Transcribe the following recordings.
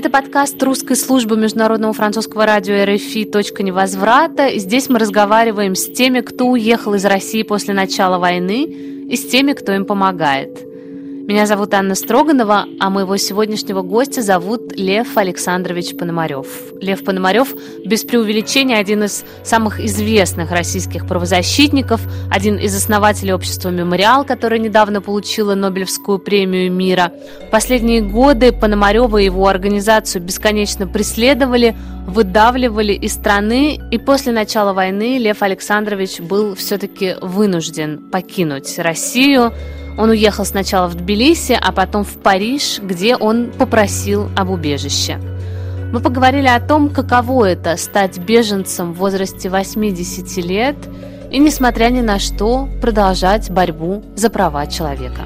Это подкаст русской службы международного французского радио РФИ «Точка невозврата». Здесь мы разговариваем с теми, кто уехал из России после начала войны, и с теми, кто им помогает – меня зовут Анна Строганова, а моего сегодняшнего гостя зовут Лев Александрович Пономарев. Лев Пономарев, без преувеличения, один из самых известных российских правозащитников, один из основателей общества «Мемориал», которое недавно получило Нобелевскую премию мира. Последние годы Пономарева и его организацию бесконечно преследовали, выдавливали из страны, и после начала войны Лев Александрович был все-таки вынужден покинуть Россию, он уехал сначала в Тбилиси, а потом в Париж, где он попросил об убежище. Мы поговорили о том, каково это стать беженцем в возрасте 80 лет и, несмотря ни на что, продолжать борьбу за права человека.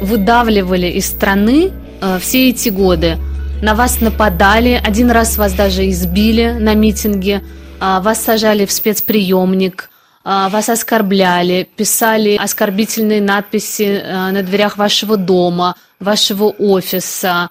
Выдавливали из страны э, все эти годы. На вас нападали, один раз вас даже избили на митинге, э, вас сажали в спецприемник, э, вас оскорбляли, писали оскорбительные надписи э, на дверях вашего дома, вашего офиса.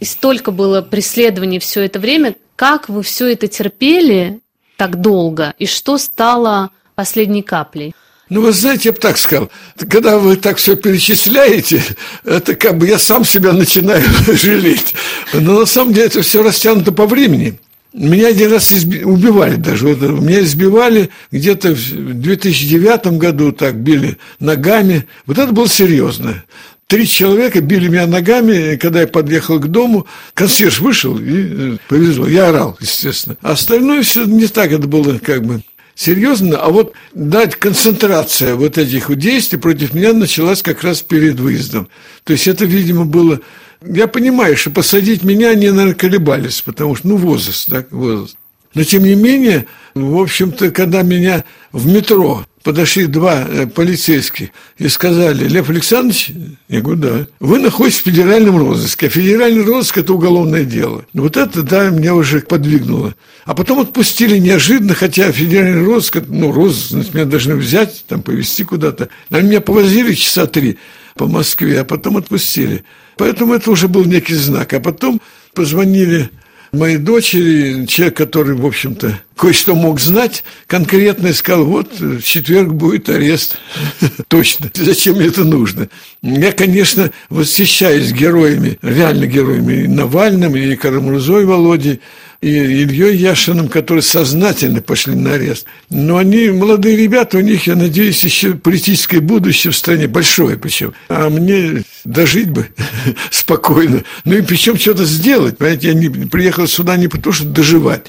И столько было преследований все это время. Как вы все это терпели так долго? И что стало последней каплей? Ну, вы знаете, я бы так сказал, когда вы так все перечисляете, это как бы я сам себя начинаю жалеть. Но на самом деле это все растянуто по времени. Меня один раз убивали даже. Вот, меня избивали где-то в 2009 году, так били ногами. Вот это было серьезно. Три человека били меня ногами, когда я подъехал к дому. Консьерж вышел и э, повезло. Я орал, естественно. А остальное все не так это было как бы серьезно, а вот дать концентрация вот этих вот действий против меня началась как раз перед выездом. То есть это, видимо, было... Я понимаю, что посадить меня они, наверное, колебались, потому что, ну, возраст, так, возраст. Но, тем не менее, в общем-то, когда меня в метро подошли два э, полицейских и сказали, Лев Александрович, я говорю, да, вы находитесь в федеральном розыске, а федеральный розыск – это уголовное дело. Вот это, да, меня уже подвигнуло. А потом отпустили неожиданно, хотя федеральный розыск, ну, розыск, меня должны взять, там, повезти куда-то. Они меня повозили часа три по Москве, а потом отпустили. Поэтому это уже был некий знак. А потом позвонили моей дочери, человек, который, в общем-то, кое-что мог знать, конкретно сказал, вот, в четверг будет арест. Точно. Зачем мне это нужно? Я, конечно, восхищаюсь героями, реально героями, и Навальным, и Карамурзой Володей, и Ильей Яшиным, которые сознательно пошли на арест. Но они молодые ребята, у них, я надеюсь, еще политическое будущее в стране большое причем. А мне дожить бы спокойно. Ну и причем что-то сделать. Понимаете, я не, приехал сюда не потому, что доживать.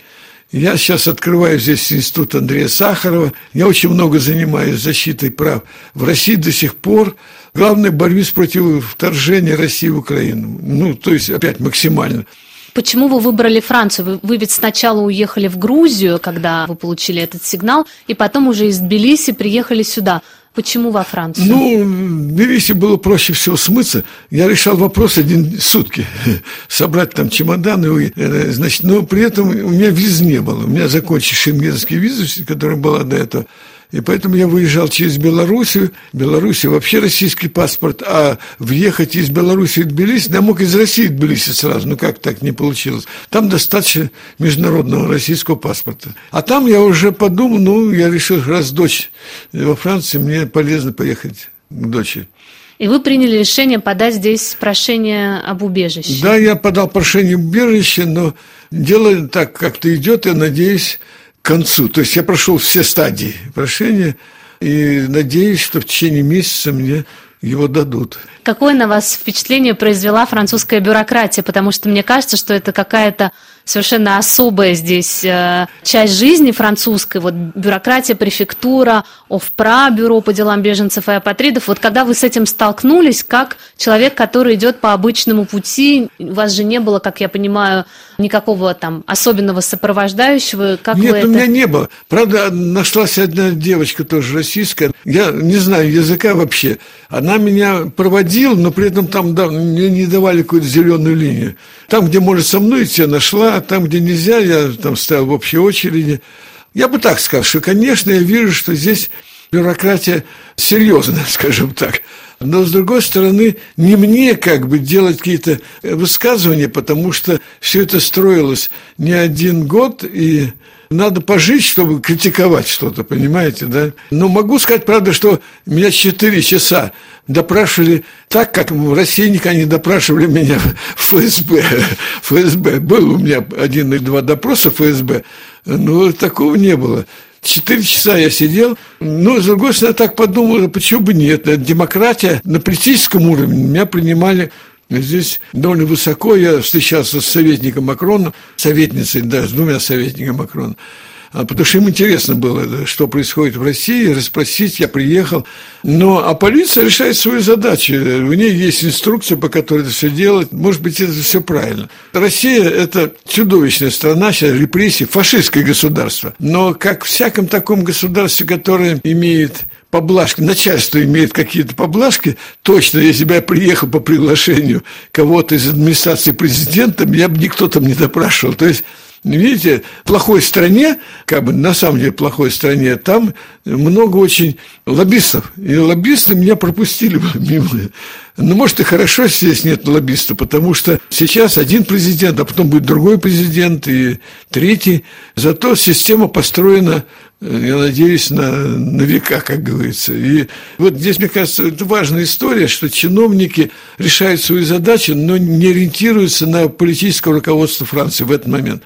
Я сейчас открываю здесь институт Андрея Сахарова. Я очень много занимаюсь защитой прав. В России до сих пор главное борьбе против вторжения России в Украину. Ну, то есть, опять максимально. Почему вы выбрали Францию? Вы ведь сначала уехали в Грузию, когда вы получили этот сигнал, и потом уже из Тбилиси приехали сюда. Почему во Францию? Ну, в Тбилиси было проще всего смыться. Я решал вопрос один сутки. Собрать там чемоданы. Э, значит, но при этом у меня виз не было. У меня закончились шенгенские визы, которая была до этого. И поэтому я выезжал через Белоруссию. Белоруссия вообще российский паспорт, а въехать из Белоруссии в Тбилиси, я мог из России в Тбилиси сразу, ну как так не получилось. Там достаточно международного российского паспорта. А там я уже подумал, ну, я решил, раз дочь во Франции, мне полезно поехать к дочери. И вы приняли решение подать здесь прошение об убежище. Да, я подал прошение об убежище, но дело так как-то идет, я надеюсь, концу. То есть я прошел все стадии прошения и надеюсь, что в течение месяца мне его дадут. Какое на вас впечатление произвела французская бюрократия? Потому что мне кажется, что это какая-то совершенно особая здесь э, часть жизни французской. Вот бюрократия, префектура, ОФПРА, бюро по делам беженцев и апатридов. Вот когда вы с этим столкнулись, как человек, который идет по обычному пути, у вас же не было, как я понимаю, никакого там особенного сопровождающего? Как Нет, вы у это... меня не было. Правда, нашлась одна девочка тоже российская. Я не знаю языка вообще. Она меня проводила, но при этом там да, мне не давали какую-то зеленую линию. Там, где может со мной идти, нашла, а там, где нельзя, я там стоял в общей очереди. Я бы так сказал, что, конечно, я вижу, что здесь бюрократия серьезная, скажем так. Но, с другой стороны, не мне как бы делать какие-то высказывания, потому что все это строилось не один год, и надо пожить, чтобы критиковать что-то, понимаете, да? Но могу сказать, правда, что меня 4 часа допрашивали так, как в России никогда не допрашивали меня в ФСБ. ФСБ. Был у меня один или два допроса ФСБ, но такого не было. Четыре часа я сидел, но, с другой стороны, я так подумал, почему бы нет. Демократия на политическом уровне меня принимали Здесь довольно высоко я встречался с советником Макрона, советницей, да, с двумя советниками Макрона. А, потому что им интересно было, что происходит в России, расспросить, я приехал. Но, а полиция решает свою задачу. У нее есть инструкция, по которой это все делать. Может быть, это все правильно. Россия – это чудовищная страна, сейчас репрессии, фашистское государство. Но как в всяком таком государстве, которое имеет поблажки, начальство имеет какие-то поблажки, точно, если бы я приехал по приглашению кого-то из администрации президента, меня бы никто там не допрашивал. То есть Видите, в плохой стране, как бы на самом деле плохой стране, там много очень лоббистов. И лоббисты меня пропустили мимо. Ну, может, и хорошо, здесь нет лоббиста, потому что сейчас один президент, а потом будет другой президент и третий. Зато система построена, я надеюсь, на, на века, как говорится. И вот здесь, мне кажется, это важная история, что чиновники решают свои задачи, но не ориентируются на политическое руководство Франции в этот момент.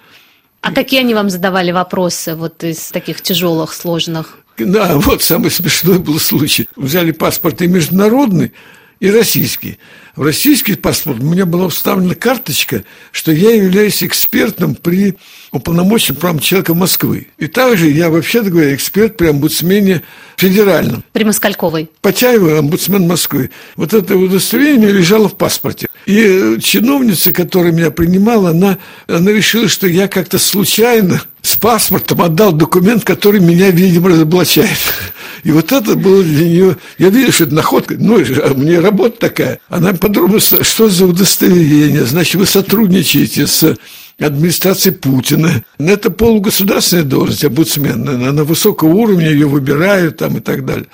А какие они вам задавали вопросы вот из таких тяжелых, сложных? Да, вот самый смешной был случай. Взяли паспорт и международный, и российский. В российский паспорт у меня была вставлена карточка, что я являюсь экспертом при уполномоченном правом человека Москвы. И также я, вообще-то говоря, эксперт при омбудсмене федеральном. При Москальковой. Потяева, омбудсмен Москвы. Вот это удостоверение лежало в паспорте. И чиновница, которая меня принимала, она, она решила, что я как-то случайно с паспортом отдал документ, который меня, видимо, разоблачает. И вот это было для нее... Я видел, что это находка. Ну, а мне работа такая. Она подробно... Что за удостоверение? Значит, вы сотрудничаете с администрации Путина. Это полугосударственная должность, омбудсмен. Она высокого уровня, ее выбирают там и так далее.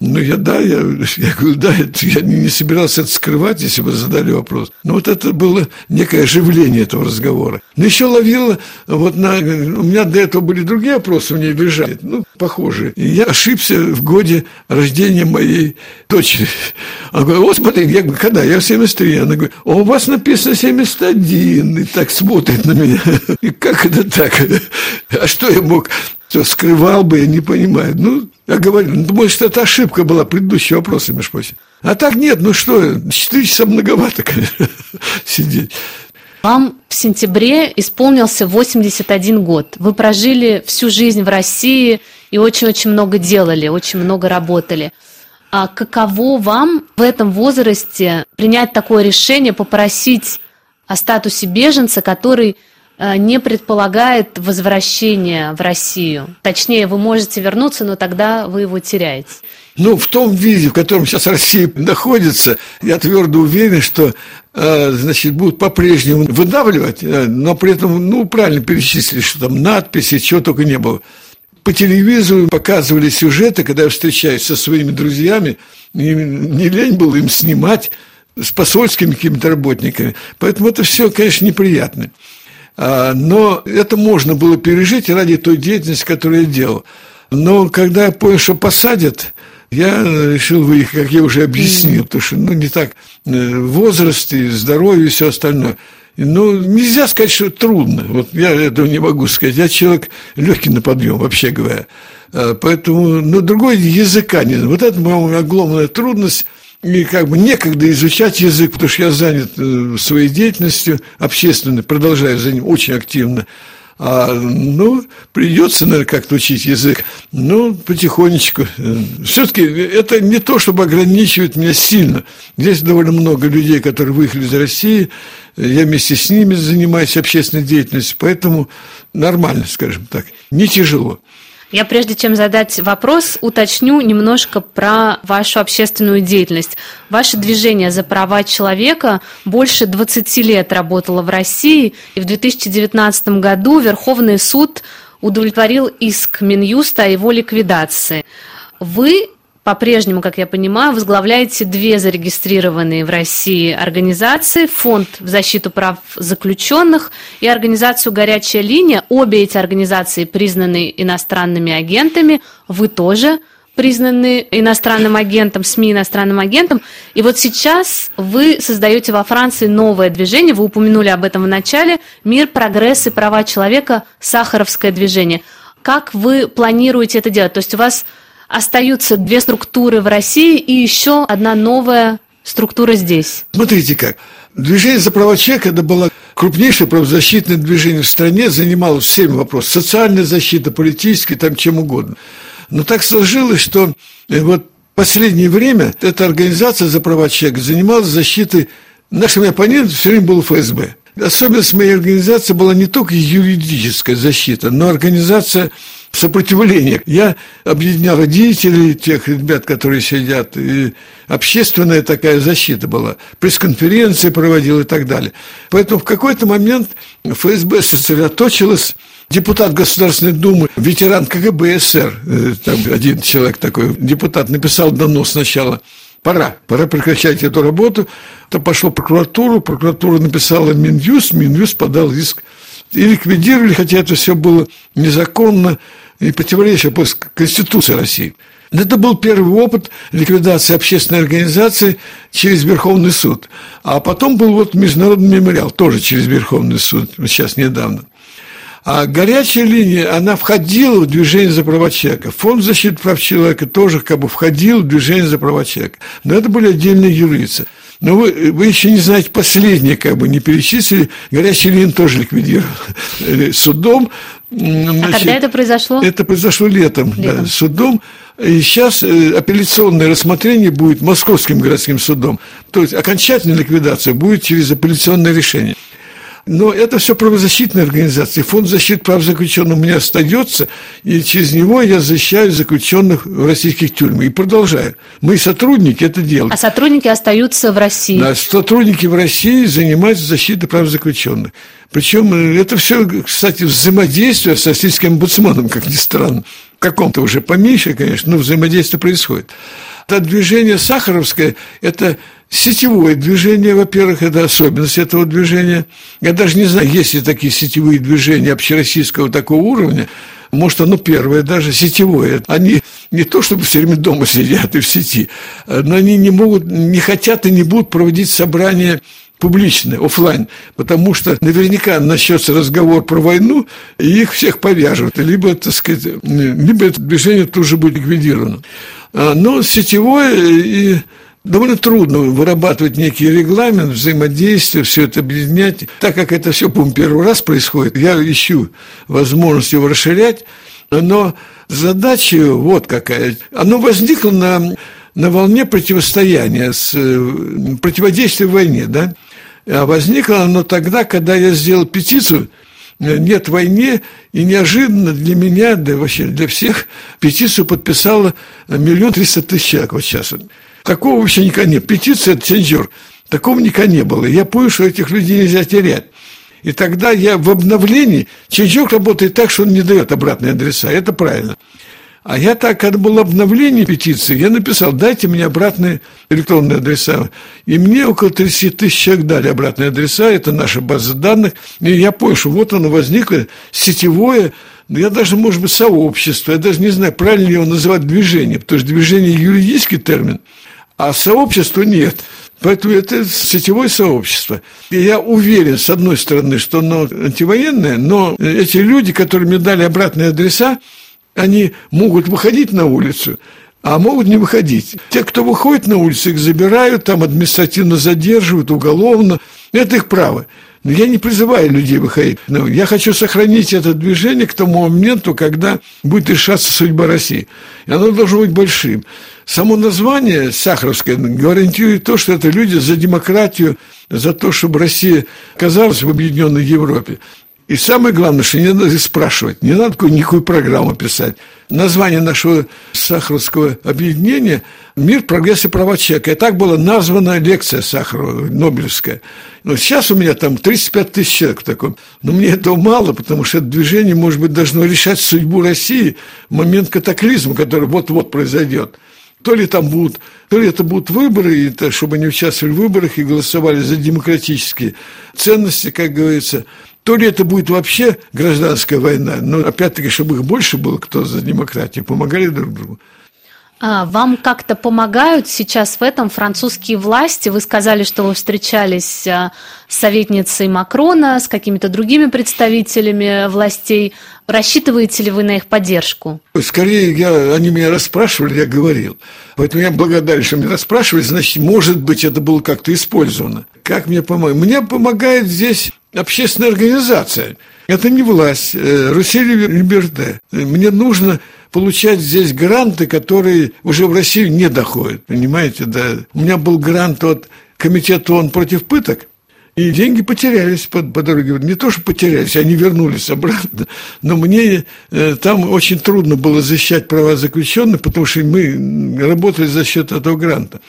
Ну, я, да, я, я говорю, да, это, я не, не собирался это скрывать, если бы задали вопрос. Но вот это было некое оживление этого разговора. Но еще ловила, вот на, у меня до этого были другие вопросы, меня лежали, ну, похожие. И я ошибся в годе рождения моей дочери. Она говорит, вот смотри, я говорю, когда? Я в 73. Она говорит, а у вас написано 71. И так смотрит на меня. И как это так? А что я мог? Что, скрывал бы, я не понимаю. Ну, я говорю, ну, что это ошибка была, предыдущие вопросы, между прочим. А так нет, ну что, 4 часа многовато, конечно, сидеть. Вам в сентябре исполнился 81 год. Вы прожили всю жизнь в России и очень-очень много делали, очень много работали. А каково вам в этом возрасте принять такое решение, попросить о статусе беженца, который не предполагает возвращение в Россию. Точнее, вы можете вернуться, но тогда вы его теряете. Ну, в том виде, в котором сейчас Россия находится, я твердо уверен, что э, значит, будут по-прежнему выдавливать, э, но при этом, ну, правильно перечислили, что там надписи, чего только не было. По телевизору показывали сюжеты, когда я встречаюсь со своими друзьями, не, не лень было им снимать с посольскими какими-то работниками. Поэтому это все, конечно, неприятно. А, но это можно было пережить ради той деятельности, которую я делал. Но когда я понял, что посадят, я решил выехать, как я уже объяснил, потому что ну, не так э, возраст и здоровье и все остальное. Ну, нельзя сказать, что трудно. Вот я этого не могу сказать. Я человек легкий на подъем, вообще говоря. А, поэтому, ну, другой языка не Вот это, по-моему, огромная трудность – и как бы некогда изучать язык, потому что я занят э, своей деятельностью общественной, продолжаю за ним очень активно. А, ну, придется, наверное, как-то учить язык. Ну, потихонечку. Все-таки это не то, чтобы ограничивает меня сильно. Здесь довольно много людей, которые выехали из России. Я вместе с ними занимаюсь общественной деятельностью, поэтому нормально, скажем так, не тяжело. Я прежде чем задать вопрос, уточню немножко про вашу общественную деятельность. Ваше движение за права человека больше 20 лет работало в России, и в 2019 году Верховный суд удовлетворил иск Минюста о его ликвидации. Вы по-прежнему, как я понимаю, возглавляете две зарегистрированные в России организации, Фонд в защиту прав заключенных и организацию «Горячая линия». Обе эти организации признаны иностранными агентами. Вы тоже признаны иностранным агентом, СМИ иностранным агентом. И вот сейчас вы создаете во Франции новое движение, вы упомянули об этом в начале, «Мир, прогресс и права человека. Сахаровское движение». Как вы планируете это делать? То есть у вас остаются две структуры в России и еще одна новая структура здесь. Смотрите как. Движение за права человека это было крупнейшее правозащитное движение в стране, занимало всеми вопросами. Социальная защита, политическая, там чем угодно. Но так сложилось, что э, вот последнее время эта организация за права человека занималась защитой нашими оппонентами все время был ФСБ. Особенность моей организации была не только юридическая защита, но организация сопротивления. Я объединял родителей, тех ребят, которые сидят, и общественная такая защита была. Пресс-конференции проводил и так далее. Поэтому в какой-то момент ФСБ сосредоточилась депутат Государственной Думы, ветеран КГБ СССР, э, там один человек такой, депутат, написал донос сначала пора, пора прекращать эту работу. То пошло в прокуратуру, прокуратура написала Минюст, Минюст подал иск и ликвидировали, хотя это все было незаконно и противоречие Конституции России. Это был первый опыт ликвидации общественной организации через Верховный суд. А потом был вот Международный мемориал, тоже через Верховный суд, сейчас недавно. А горячая линия, она входила в движение за права человека. Фонд защиты прав человека тоже как бы входил в движение за права человека. Но это были отдельные юрлицы. Но вы, вы еще не знаете, последние как бы не перечислили, горячий лин тоже ликвидирован судом. Значит, а когда это произошло? Это произошло летом, летом. Да, судом. И сейчас э, апелляционное рассмотрение будет Московским городским судом. То есть окончательная ликвидация будет через апелляционное решение. Но это все правозащитные организации. Фонд защиты прав заключенных у меня остается, и через него я защищаю заключенных в российских тюрьмах. И продолжаю. Мы сотрудники это делаем. А сотрудники остаются в России? Да, сотрудники в России занимаются защитой прав заключенных. Причем э, это все, кстати, взаимодействие с российским омбудсманом, как ни странно. Каком-то уже поменьше, конечно, но взаимодействие происходит. Это движение Сахаровское – это сетевое движение, во-первых, это особенность этого движения. Я даже не знаю, есть ли такие сетевые движения общероссийского такого уровня. Может, оно первое, даже сетевое. Они не то, чтобы все время дома сидят и в сети, но они не могут, не хотят и не будут проводить собрания публичные, офлайн, потому что наверняка начнется разговор про войну, и их всех повяжут, либо, так сказать, либо это движение тоже будет ликвидировано. А, но сетевое и довольно трудно вырабатывать некий регламент взаимодействия, все это объединять. Так как это все, по первый раз происходит, я ищу возможность его расширять, но задача вот какая. Оно возникло на, на волне противостояния, с, э, противодействия войне, да? А возникло оно тогда, когда я сделал петицию «Нет войне», и неожиданно для меня, да вообще для всех, петицию подписало миллион триста тысяч человек вот сейчас. Такого вообще никогда нет. Петиция – это цензур. Такого никогда не было. Я понял, что этих людей нельзя терять. И тогда я в обновлении, цензур работает так, что он не дает обратные адреса. Это правильно. А я так, когда было обновление петиции, я написал, дайте мне обратные электронные адреса. И мне около 30 тысяч человек дали обратные адреса, это наша база данных. И я понял, что вот оно возникло, сетевое, я даже, может быть, сообщество, я даже не знаю, правильно ли его называть движение, потому что движение – юридический термин, а сообщество нет. Поэтому это сетевое сообщество. И я уверен, с одной стороны, что оно антивоенное, но эти люди, которые мне дали обратные адреса, они могут выходить на улицу, а могут не выходить. Те, кто выходит на улицу, их забирают, там административно задерживают, уголовно. Это их право. Но я не призываю людей выходить. Но я хочу сохранить это движение к тому моменту, когда будет решаться судьба России. И оно должно быть большим. Само название Сахаровское гарантирует то, что это люди за демократию, за то, чтобы Россия оказалась в объединенной Европе. И самое главное, что не надо спрашивать, не надо никакую программу писать. Название нашего Сахаровского объединения «Мир, прогресс и права человека». И так была названа лекция Сахарова, Нобелевская. Но сейчас у меня там 35 тысяч человек в таком. Но мне этого мало, потому что это движение, может быть, должно решать судьбу России в момент катаклизма, который вот-вот произойдет. То ли там будут, то ли это будут выборы, и это, чтобы они участвовали в выборах и голосовали за демократические ценности, как говорится, то ли это будет вообще гражданская война, но опять-таки, чтобы их больше было, кто за демократию, помогали друг другу. А вам как-то помогают сейчас в этом французские власти? Вы сказали, что вы встречались а, с советницей Макрона, с какими-то другими представителями властей. Рассчитываете ли вы на их поддержку? Скорее, я, они меня расспрашивали, я говорил. Поэтому я благодарен, что меня расспрашивали. Значит, может быть, это было как-то использовано. Как мне помогает? Мне помогает здесь общественная организация. Это не власть. Э, Русель Либерте. Мне нужно получать здесь гранты, которые уже в Россию не доходят. Понимаете, да. У меня был грант от Комитета ООН против пыток, и деньги потерялись по, по дороге. Не то, что потерялись, они вернулись обратно. Но мне э, там очень трудно было защищать права заключенных, потому что мы работали за счет этого гранта.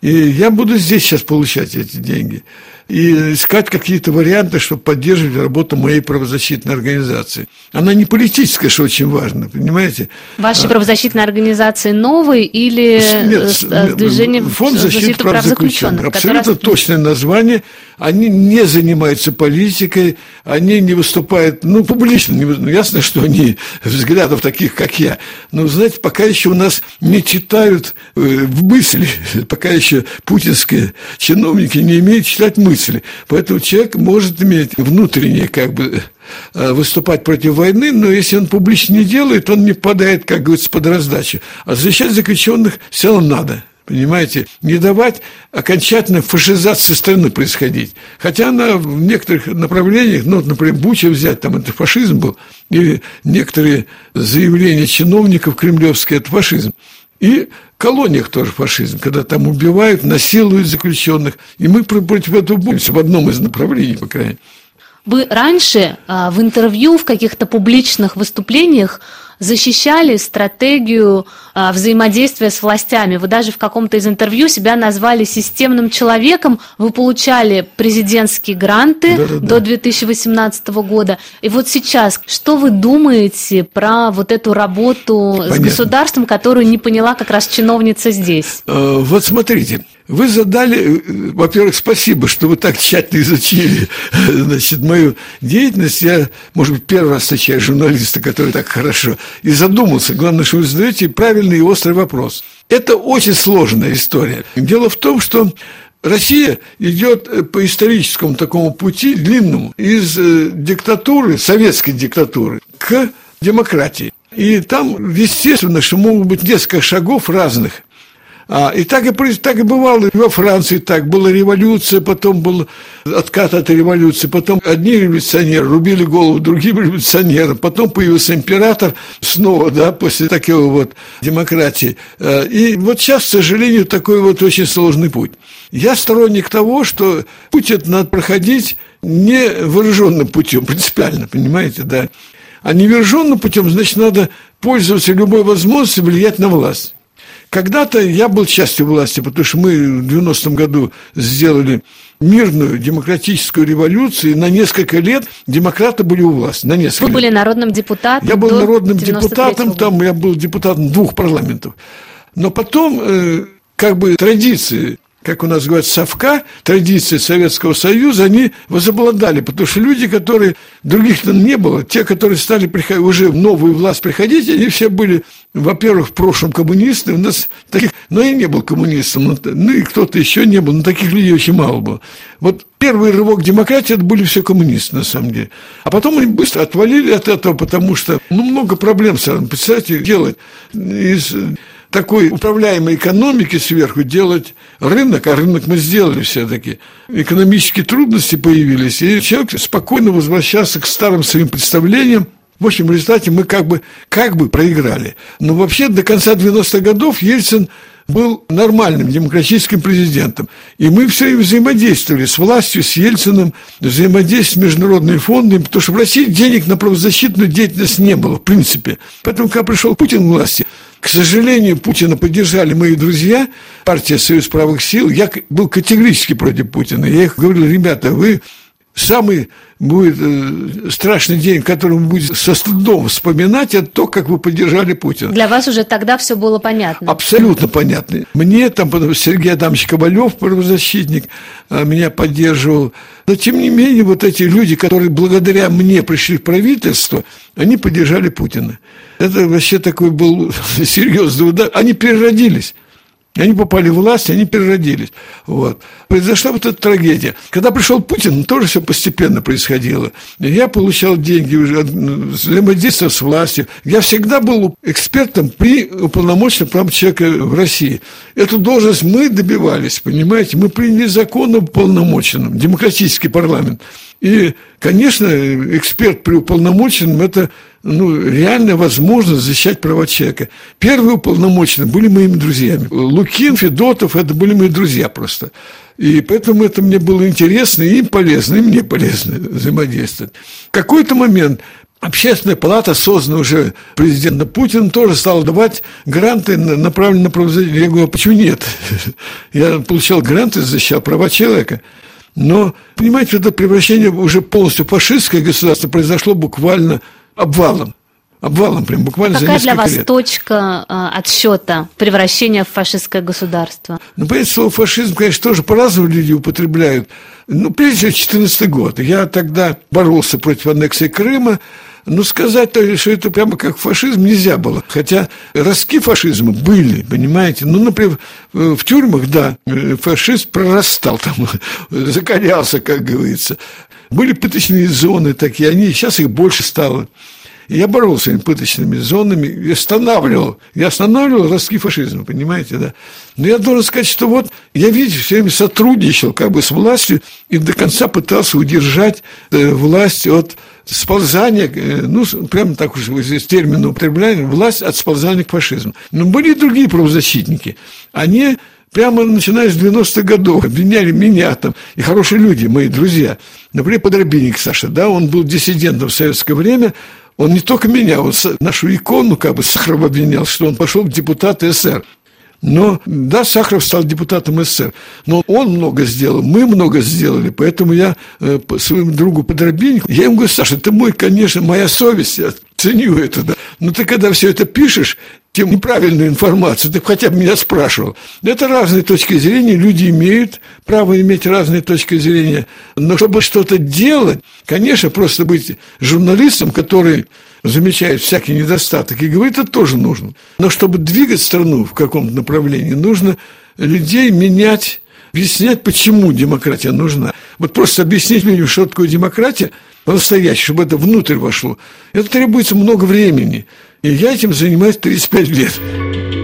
И я буду здесь сейчас получать эти деньги и искать какие-то варианты, чтобы поддерживать работу моей правозащитной организации. Она не политическая, что очень важно, понимаете? Ваши а, правозащитные организации новые или нет, э, движение Фонд защиты прав заключенных? Абсолютно раз... точное название. Они не занимаются политикой, они не выступают, ну, публично. Не, ну, ясно, что они взглядов таких, как я. Но, знаете, пока еще у нас не читают э, в мысли, пока еще путинские чиновники не умеют читать мысли мысли. Поэтому человек может иметь внутреннее, как бы, э, выступать против войны, но если он публично не делает, он не попадает, как говорится, под раздачу. А защищать заключенных все равно надо. Понимаете, не давать окончательной фашизации страны происходить. Хотя она в некоторых направлениях, ну, например, Буча взять, там это фашизм был, или некоторые заявления чиновников кремлевские, это фашизм. И колониях тоже фашизм, когда там убивают, насилуют заключенных. И мы против этого боремся в одном из направлений, по крайней мере. Вы раньше а, в интервью, в каких-то публичных выступлениях защищали стратегию а, взаимодействия с властями. Вы даже в каком-то из интервью себя назвали системным человеком. Вы получали президентские гранты да, да, да. до 2018 года. И вот сейчас, что вы думаете про вот эту работу Понятно. с государством, которую не поняла как раз чиновница здесь? Э, вот смотрите, вы задали, э, во-первых, спасибо, что вы так тщательно изучили значит, мою деятельность. Я, может быть, первый раз встречаю журналиста, который так хорошо. И задумался. Главное, что вы задаете правильный и острый вопрос. Это очень сложная история. Дело в том, что Россия идет э, по историческому такому пути длинному из э, диктатуры, советской диктатуры, к демократии. И там, естественно, что могут быть несколько шагов разных – а, и так и, так и бывало во Франции, так была революция, потом был откат от революции, потом одни революционеры рубили голову другим революционерам, потом появился император снова, да, после такого вот демократии. И вот сейчас, к сожалению, такой вот очень сложный путь. Я сторонник того, что путь этот надо проходить не вооруженным путем, принципиально, понимаете, да. А невооруженным путем, значит, надо пользоваться любой возможностью влиять на власть. Когда-то я был частью власти, потому что мы в 90-м году сделали мирную демократическую революцию, и на несколько лет демократы были у власти. На несколько Вы лет. были народным депутатом Я был народным депутатом, там я был депутатом двух парламентов. Но потом, э, как бы традиции как у нас говорят, совка, традиции Советского Союза, они возобладали, потому что люди, которые, других-то не было, те, которые стали приходить, уже в новую власть приходить, они все были, во-первых, в прошлом коммунисты, у нас таких, но я не был коммунистом, ну, ну и кто-то еще не был, но таких людей очень мало было. Вот первый рывок демократии, это были все коммунисты, на самом деле. А потом они быстро отвалили от этого, потому что, ну, много проблем, представляете, делать из такой управляемой экономики сверху делать рынок, а рынок мы сделали все-таки. Экономические трудности появились, и человек спокойно возвращался к старым своим представлениям, в общем, в результате мы как бы, как бы проиграли. Но вообще до конца 90-х годов Ельцин был нормальным демократическим президентом. И мы все взаимодействовали с властью, с Ельциным, взаимодействовали с международными фондами, потому что в России денег на правозащитную деятельность не было, в принципе. Поэтому, когда пришел Путин к власти, к сожалению, Путина поддержали мои друзья, партия «Союз правых сил». Я был категорически против Путина. Я их говорил, ребята, вы самый будет э, страшный день, который мы будем со стыдом вспоминать, это то, как вы поддержали Путина. Для вас уже тогда все было понятно. Абсолютно понятно. Мне там Сергей Адамович Ковалев, правозащитник, э, меня поддерживал. Но, тем не менее, вот эти люди, которые благодаря мне пришли в правительство, они поддержали Путина. Это вообще такой был серьезный удар. Они переродились. Они попали в власть, они переродились. Вот. Произошла вот эта трагедия. Когда пришел Путин, тоже все постепенно происходило. Я получал деньги, уже взаимодействовал с властью. Я всегда был экспертом при уполномоченном прав человека в России. Эту должность мы добивались, понимаете? Мы приняли закон об уполномоченном, демократический парламент. И, конечно, эксперт при уполномоченном – это ну, реальная возможность защищать права человека. Первые уполномоченные были моими друзьями. Лукин, Федотов – это были мои друзья просто. И поэтому это мне было интересно, и им полезно, и мне полезно взаимодействовать. В какой-то момент Общественная палата, созданная уже президентом Путин, тоже стала давать гранты, направленные на правозащиту. Я говорю, а почему нет? Я получал гранты, защищал права человека. Но, понимаете, это превращение уже полностью фашистское государство произошло буквально обвалом. Обвалом прям буквально Какая за несколько для вас лет. точка э, отсчета превращения в фашистское государство? Ну, понимаете, слово фашизм, конечно, тоже по-разному люди употребляют. Ну, прежде всего, 2014 год. Я тогда боролся против аннексии Крыма, ну, сказать, что это прямо как фашизм нельзя было. Хотя ростки фашизма были, понимаете. Ну, например, в тюрьмах, да, фашист прорастал там, закалялся, как говорится. Были пыточные зоны такие, они, сейчас их больше стало. Я боролся с этими пыточными зонами и останавливал. Я останавливал ростки фашизма, понимаете, да. Но я должен сказать, что вот я, видите, все время сотрудничал как бы с властью и до конца пытался удержать э, власть от сползания, э, ну, прямо так уж здесь термин употребляем, власть от сползания к фашизму. Но были и другие правозащитники. Они прямо начиная с 90-х годов обвиняли меня там, и хорошие люди, мои друзья. Например, Подробинник Саша, да, он был диссидентом в советское время, он не только меня, он нашу икону как бы Сахаров обвинял, что он пошел в депутаты СССР. Но, да, Сахаров стал депутатом СССР, но он много сделал, мы много сделали, поэтому я э, своему другу Подробиннику, я ему говорю, Саша, ты мой, конечно, моя совесть, я ценю это, да. Но ты когда все это пишешь, тем неправильную информацию, ты хотя бы меня спрашивал. Это разные точки зрения, люди имеют право иметь разные точки зрения. Но чтобы что-то делать, конечно, просто быть журналистом, который замечает всякий недостаток и говорит, это тоже нужно. Но чтобы двигать страну в каком-то направлении, нужно людей менять, объяснять, почему демократия нужна. Вот просто объяснить людям, что такое демократия по-настоящему, чтобы это внутрь вошло, это требуется много времени. И я этим занимаюсь 35 лет.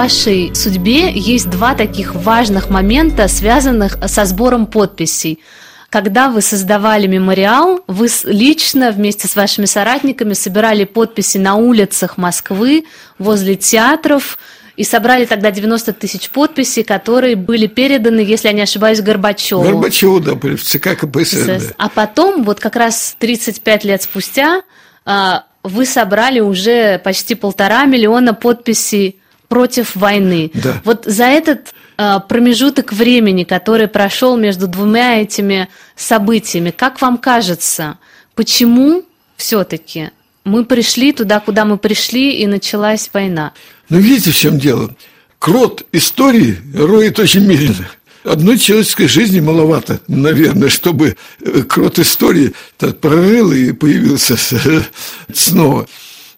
Вашей судьбе есть два таких важных момента, связанных со сбором подписей. Когда вы создавали мемориал, вы лично вместе с вашими соратниками собирали подписи на улицах Москвы, возле театров, и собрали тогда 90 тысяч подписей, которые были переданы, если я не ошибаюсь, Горбачеву. Горбачеву, да, в ЦК КПСС. Да. А потом, вот как раз 35 лет спустя, а, вы собрали уже почти полтора миллиона подписей против войны. Да. Вот за этот э, промежуток времени, который прошел между двумя этими событиями, как вам кажется, почему все-таки мы пришли туда, куда мы пришли, и началась война? Ну, видите, в чем дело? Крот истории роет очень медленно. одной человеческой жизни маловато, наверное, чтобы э, крот истории прорыл и появился снова.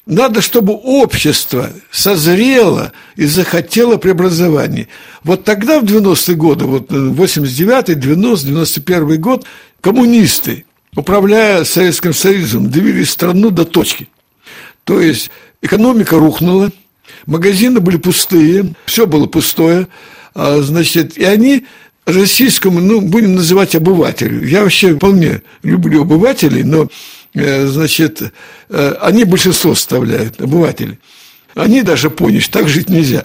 Надо, чтобы общество созрело и захотело преобразований. Вот тогда, в 90-е годы, вот 89-й, 90 91 год, коммунисты, управляя Советским Союзом, довели страну до точки. То есть экономика рухнула, магазины были пустые, все было пустое, а, значит, и они российскому, ну, будем называть обывателю. Я вообще вполне люблю обывателей, но, значит, э, они большинство составляют, обыватели. Они даже поняли, что так жить нельзя.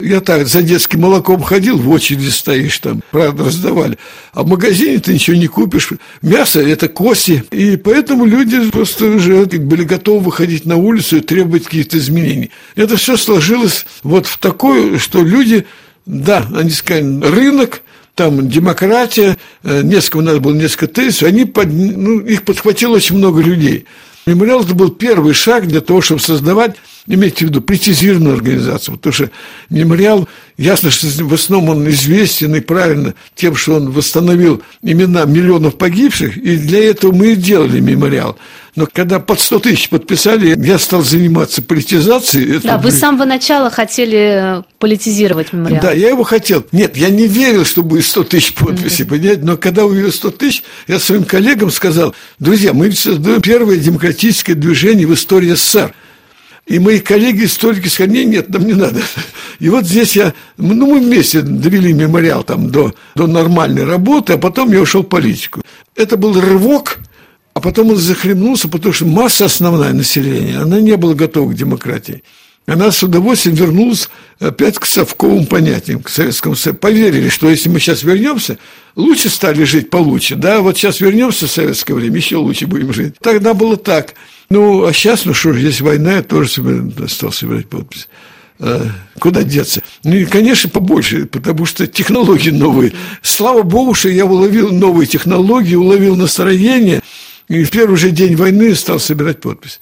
Я так за детским молоком ходил, в очереди стоишь там, правда, раздавали. А в магазине ты ничего не купишь. Мясо – это кости. И поэтому люди просто уже были готовы выходить на улицу и требовать каких-то изменений. Это все сложилось вот в такое, что люди, да, они сказали, рынок, там демократия, э, несколько, у нас было несколько тезисов, они под, ну, их подхватило очень много людей. Мемориал это был первый шаг для того, чтобы создавать, имейте в виду, прецизированную организацию. Потому что мемориал, ясно, что в основном он известен и правильно тем, что он восстановил имена миллионов погибших, и для этого мы и делали мемориал. Но когда под 100 тысяч подписали, я стал заниматься политизацией. Да, вы с самого начала хотели политизировать мемориал. Да, я его хотел. Нет, я не верил, что будет 100 тысяч подписей, mm-hmm. понимаете? Но когда увидел 100 тысяч, я своим коллегам сказал, друзья, мы создаем первое демократическое движение в истории СССР. И мои коллеги, историки сказали, нет, нам не надо. И вот здесь я, ну, мы вместе довели мемориал там до, до нормальной работы, а потом я ушел в политику. Это был рывок, а потом он захлебнулся, потому что масса основная населения, она не была готова к демократии. Она с удовольствием вернулась опять к совковым понятиям, к Советскому Союзу. Поверили, что если мы сейчас вернемся, лучше стали жить получше. Да, вот сейчас вернемся в советское время, еще лучше будем жить. Тогда было так. Ну, а сейчас, ну что ж, здесь война, я тоже стал собирать подписи. А, куда деться? Ну и, конечно, побольше, потому что технологии новые. Слава богу, что я уловил новые технологии, уловил настроение, и в первый же день войны стал собирать подписи.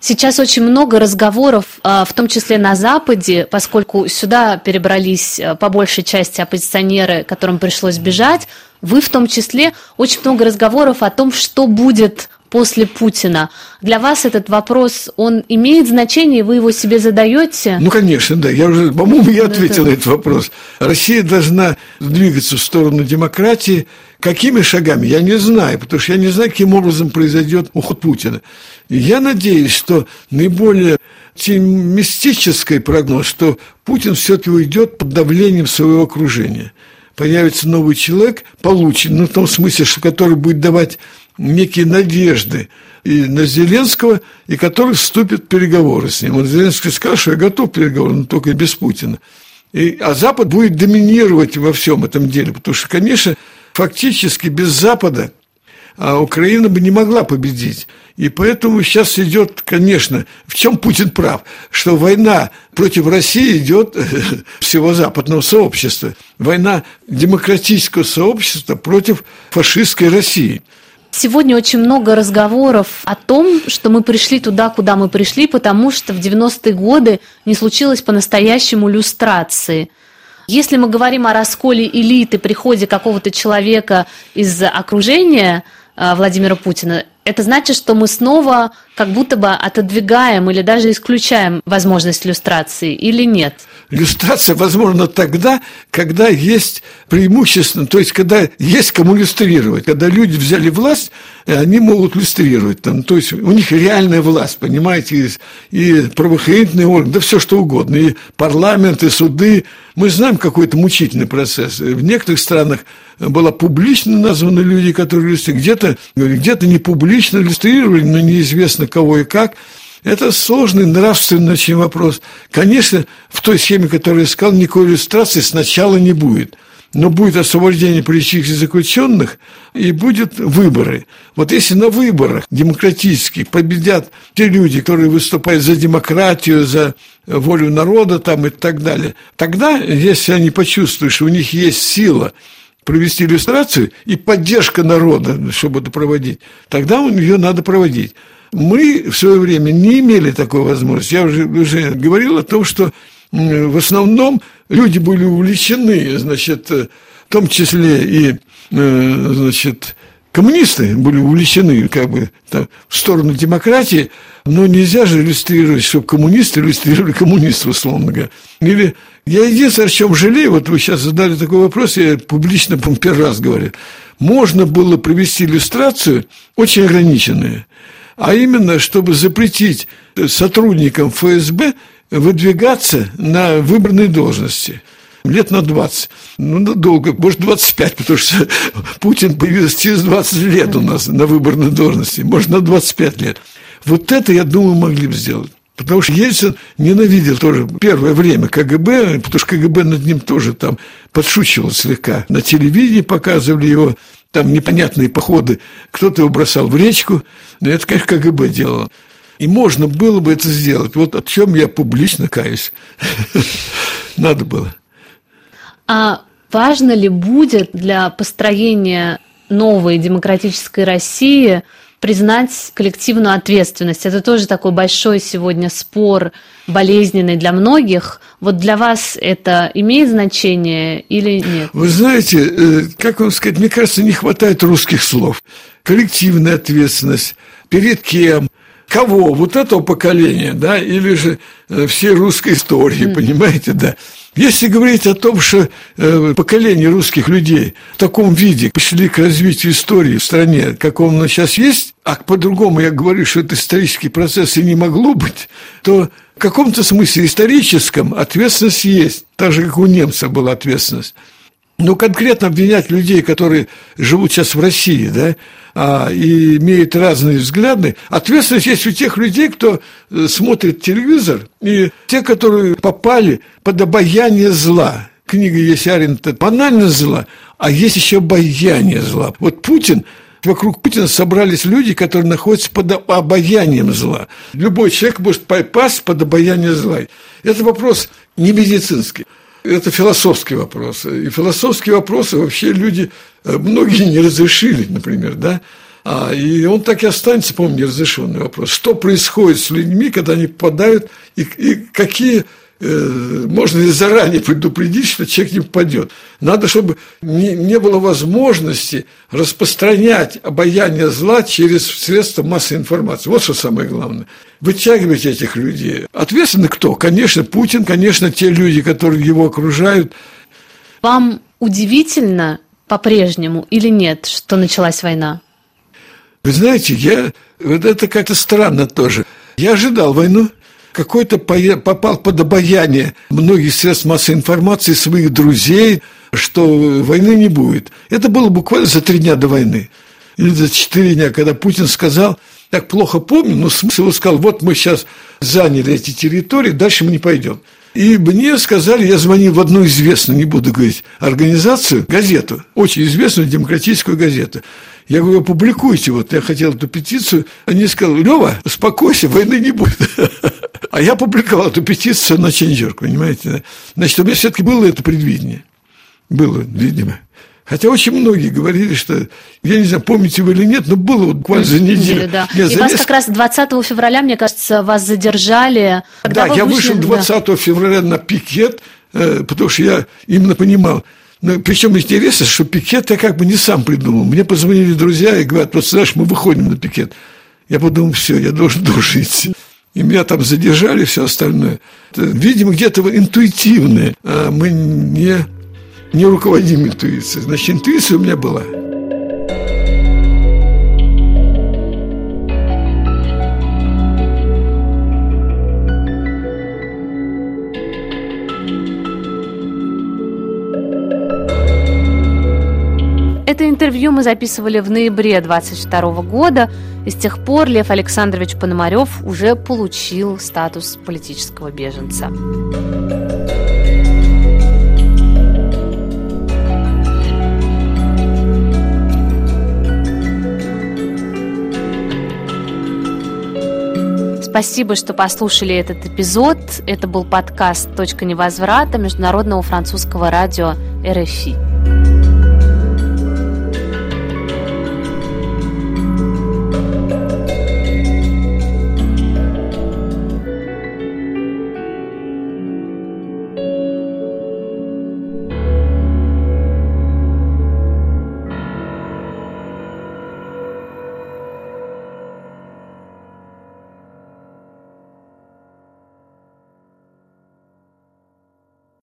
Сейчас очень много разговоров, а, в том числе на Западе, поскольку сюда перебрались а, по большей части оппозиционеры, которым пришлось бежать. Вы в том числе очень много разговоров о том, что будет после Путина. Для вас этот вопрос, он имеет значение, вы его себе задаете? Ну, конечно, да. Я уже, по-моему, я ответил на этот вопрос. Россия должна двигаться в сторону демократии. Какими шагами, я не знаю, потому что я не знаю, каким образом произойдет уход Путина. Я надеюсь, что наиболее оптимистический прогноз, что Путин все-таки уйдет под давлением своего окружения. Появится новый человек, получен, ну, в том смысле, что который будет давать некие надежды и на Зеленского, и который вступит в переговоры с ним. Вот Зеленский сказал, что я готов к переговорам, но только без Путина. И, а Запад будет доминировать во всем этом деле, потому что, конечно, фактически без Запада а Украина бы не могла победить. И поэтому сейчас идет, конечно, в чем Путин прав, что война против России идет всего западного сообщества. Война демократического сообщества против фашистской России. Сегодня очень много разговоров о том, что мы пришли туда, куда мы пришли, потому что в 90-е годы не случилось по-настоящему люстрации. Если мы говорим о расколе элиты, приходе какого-то человека из окружения э, Владимира Путина, это значит, что мы снова как будто бы отодвигаем или даже исключаем возможность иллюстрации или нет? Иллюстрация возможна тогда, когда есть преимущественно, то есть когда есть кому иллюстрировать. Когда люди взяли власть, они могут иллюстрировать. Там, то есть у них реальная власть, понимаете, и, и правоохранительные органы, да все что угодно, и парламент, и суды. Мы знаем какой-то мучительный процесс. В некоторых странах было публично названы люди, которые иллюстрировали, где-то где не публично иллюстрировали, но неизвестно кого и как. Это сложный нравственный очень вопрос. Конечно, в той схеме, которую я сказал, никакой иллюстрации сначала не будет. Но будет освобождение политических заключенных и будут выборы. Вот если на выборах демократических победят те люди, которые выступают за демократию, за волю народа там и так далее, тогда, если они почувствуют, что у них есть сила провести иллюстрацию и поддержка народа, чтобы это проводить, тогда ее надо проводить. Мы в свое время не имели такой возможности. Я уже, уже говорил о том, что в основном люди были увлечены, значит, в том числе и, значит, коммунисты были увлечены как бы там, в сторону демократии, но нельзя же иллюстрировать, чтобы коммунисты иллюстрировали коммунистов, условно говоря. Или я единственное, о чем жалею, вот вы сейчас задали такой вопрос, я публично, по первый раз говорю, можно было провести иллюстрацию очень ограниченную, а именно, чтобы запретить сотрудникам ФСБ выдвигаться на выбранные должности – лет на 20. Ну, долго, может, 25, потому что Путин появился через 20 лет у нас на выборной должности, может, на 25 лет. Вот это, я думаю, могли бы сделать. Потому что Ельцин ненавидел тоже первое время КГБ, потому что КГБ над ним тоже там подшучивал слегка. На телевидении показывали его там непонятные походы. Кто-то его бросал в речку. Но это, конечно, КГБ делало. И можно было бы это сделать. Вот о чем я публично каюсь. Надо было. А важно ли будет для построения новой демократической России признать коллективную ответственность? Это тоже такой большой сегодня спор, болезненный для многих. Вот для вас это имеет значение или нет? Вы знаете, э, как вам сказать, мне кажется, не хватает русских слов. Коллективная ответственность. Перед кем? Кого? Вот этого поколения, да, или же э, всей русской истории, mm. понимаете, да. Если говорить о том, что э, поколение русских людей в таком виде пришли к развитию истории в стране, как он сейчас есть, а по-другому я говорю, что это исторический процесс и не могло быть, то в каком-то смысле историческом ответственность есть, так же, как у немцев была ответственность. Но конкретно обвинять людей, которые живут сейчас в России, да, а, и имеют разные взгляды, ответственность есть у тех людей, кто э, смотрит телевизор, и те, которые попали под обаяние зла. Книга Есарин – это банально зла, а есть еще обаяние зла. Вот Путин Вокруг Путина собрались люди, которые находятся под обаянием зла. Любой человек может попасть под обаяние зла. Это вопрос не медицинский это философский вопрос. И философские вопросы вообще люди, э, многие не разрешили, например, да. А, и он так и останется, по-моему, неразрешенный вопрос. Что происходит с людьми, когда они попадают, и, и какие можно ли заранее предупредить, что человек не попадет. Надо, чтобы не, не было возможности распространять обаяние зла через средства массовой информации. Вот что самое главное. Вытягивать этих людей. Ответственны кто? Конечно, Путин, конечно, те люди, которые его окружают. Вам удивительно по-прежнему или нет, что началась война? Вы знаете, я, вот это как-то странно тоже. Я ожидал войну, какой-то попал под обаяние многих средств массовой информации, своих друзей, что войны не будет. Это было буквально за три дня до войны. Или за четыре дня, когда Путин сказал, так плохо помню, но смысл его сказал, вот мы сейчас заняли эти территории, дальше мы не пойдем. И мне сказали, я звонил в одну известную, не буду говорить, организацию, газету, очень известную демократическую газету. Я говорю, опубликуйте, вот я хотел эту петицию. Они сказали, Лева, успокойся, войны не будет. А я публиковал эту петицию на Change.org, понимаете? Значит, у меня все-таки было это предвидение. Было, видимо. Хотя очень многие говорили, что, я не знаю, помните вы или нет, но было вот буквально за неделю. Да. Нет, И вас несколько... как раз 20 февраля, мне кажется, вас задержали. Когда да, я вышли... вышел 20 да. февраля на пикет, э, потому что я именно понимал, но причем интересно, что пикет я как бы не сам придумал. Мне позвонили друзья и говорят, вот знаешь, мы выходим на пикет. Я подумал, все, я должен тоже идти и меня там задержали, все остальное. Видимо, где-то интуитивное, а мы не, не руководим интуицией. Значит, интуиция у меня была. Это интервью мы записывали в ноябре 22 года, и с тех пор Лев Александрович Пономарев уже получил статус политического беженца. Спасибо, что послушали этот эпизод. Это был подкаст «Точка невозврата» Международного французского радио РФИ.